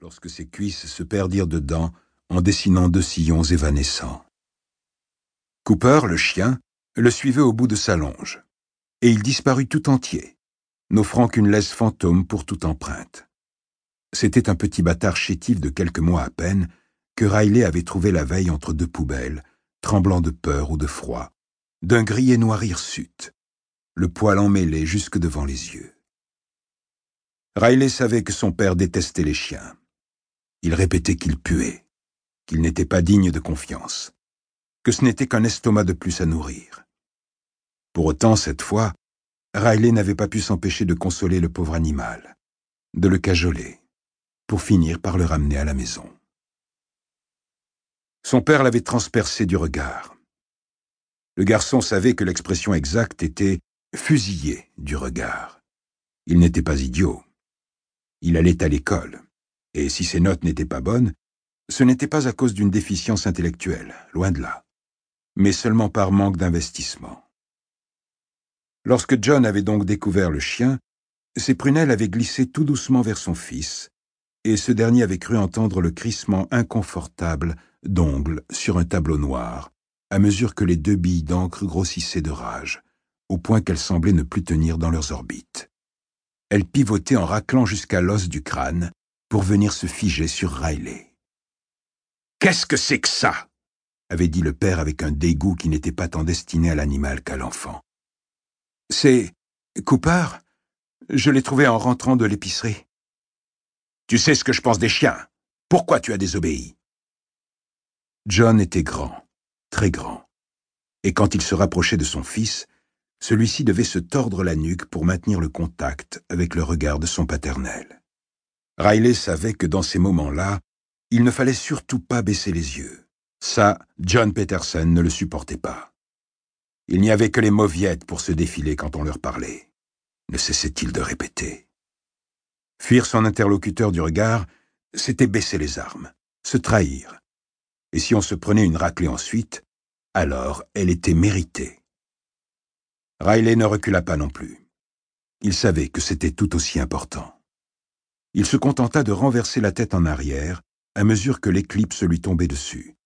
lorsque ses cuisses se perdirent dedans en dessinant deux sillons évanescents. Cooper, le chien, le suivait au bout de sa longe, et il disparut tout entier, n'offrant qu'une laisse fantôme pour toute empreinte. C'était un petit bâtard chétif de quelques mois à peine que Riley avait trouvé la veille entre deux poubelles, tremblant de peur ou de froid, d'un gris et noir hirsute, le poil emmêlé jusque devant les yeux. Riley savait que son père détestait les chiens. Il répétait qu'il puait, qu'il n'était pas digne de confiance, que ce n'était qu'un estomac de plus à nourrir. Pour autant, cette fois, Riley n'avait pas pu s'empêcher de consoler le pauvre animal, de le cajoler, pour finir par le ramener à la maison. Son père l'avait transpercé du regard. Le garçon savait que l'expression exacte était fusillé du regard. Il n'était pas idiot. Il allait à l'école, et si ses notes n'étaient pas bonnes, ce n'était pas à cause d'une déficience intellectuelle, loin de là, mais seulement par manque d'investissement. Lorsque John avait donc découvert le chien, ses prunelles avaient glissé tout doucement vers son fils, et ce dernier avait cru entendre le crissement inconfortable d'ongles sur un tableau noir, à mesure que les deux billes d'encre grossissaient de rage, au point qu'elles semblaient ne plus tenir dans leurs orbites. Elles pivotaient en raclant jusqu'à l'os du crâne pour venir se figer sur Riley. Qu'est-ce que c'est que ça? avait dit le père avec un dégoût qui n'était pas tant destiné à l'animal qu'à l'enfant. C'est Cooper? Je l'ai trouvé en rentrant de l'épicerie. Tu sais ce que je pense des chiens. Pourquoi tu as désobéi? John était grand, très grand, et quand il se rapprochait de son fils, celui-ci devait se tordre la nuque pour maintenir le contact avec le regard de son paternel. Riley savait que dans ces moments-là, il ne fallait surtout pas baisser les yeux. Ça, John Peterson ne le supportait pas. Il n'y avait que les mauviettes pour se défiler quand on leur parlait, ne cessait-il de répéter. Fuir son interlocuteur du regard, c'était baisser les armes, se trahir. Et si on se prenait une raclée ensuite, alors elle était méritée. Riley ne recula pas non plus. Il savait que c'était tout aussi important. Il se contenta de renverser la tête en arrière à mesure que l'éclipse lui tombait dessus,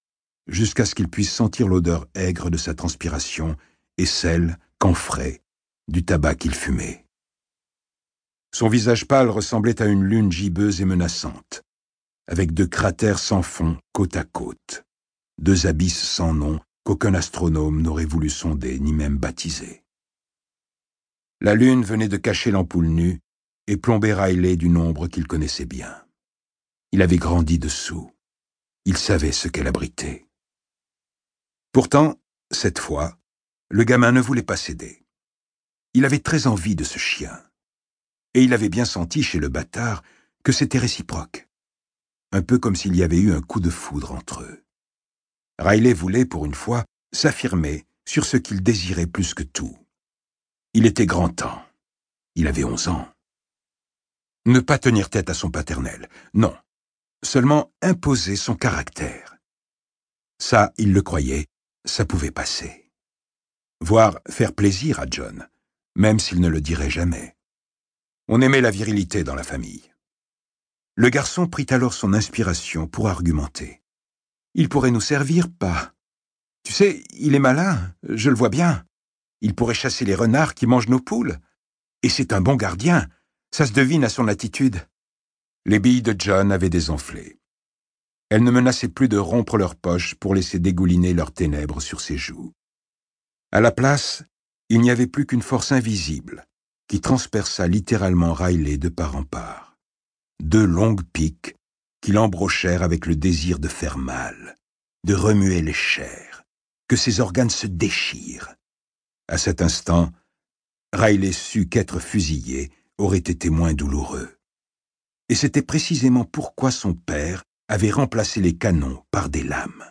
jusqu'à ce qu'il puisse sentir l'odeur aigre de sa transpiration et celle, frais, du tabac qu'il fumait. Son visage pâle ressemblait à une lune gibbeuse et menaçante, avec deux cratères sans fond côte à côte, deux abysses sans nom qu'aucun astronome n'aurait voulu sonder ni même baptiser. La lune venait de cacher l'ampoule nue et plomber Riley d'une ombre qu'il connaissait bien. Il avait grandi dessous. Il savait ce qu'elle abritait. Pourtant, cette fois, le gamin ne voulait pas céder. Il avait très envie de ce chien. Et il avait bien senti chez le bâtard que c'était réciproque. Un peu comme s'il y avait eu un coup de foudre entre eux. Riley voulait, pour une fois, s'affirmer sur ce qu'il désirait plus que tout. Il était grand temps. Il avait onze ans. Ne pas tenir tête à son paternel, non. Seulement imposer son caractère. Ça, il le croyait, ça pouvait passer voire faire plaisir à John, même s'il ne le dirait jamais. On aimait la virilité dans la famille. Le garçon prit alors son inspiration pour argumenter. Il pourrait nous servir, pas. Tu sais, il est malin, je le vois bien. Il pourrait chasser les renards qui mangent nos poules. Et c'est un bon gardien, ça se devine à son attitude. Les billes de John avaient désenflé. Elles ne menaçaient plus de rompre leurs poches pour laisser dégouliner leurs ténèbres sur ses joues. À la place, il n'y avait plus qu'une force invisible qui transperça littéralement Riley de part en part. Deux longues piques qui l'embrochèrent avec le désir de faire mal, de remuer les chairs, que ses organes se déchirent. À cet instant, Riley sut qu'être fusillé aurait été moins douloureux. Et c'était précisément pourquoi son père avait remplacé les canons par des lames.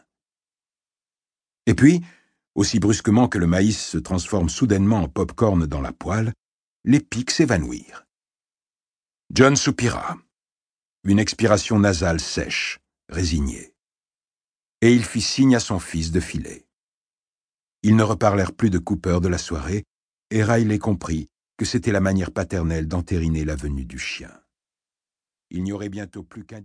Et puis, aussi brusquement que le maïs se transforme soudainement en pop-corn dans la poêle, les pics s'évanouirent. John soupira. Une expiration nasale sèche, résignée. Et il fit signe à son fils de filer. Ils ne reparlèrent plus de Cooper de la soirée, et Riley comprit que c'était la manière paternelle d'entériner la venue du chien. Il n'y aurait bientôt plus qu'un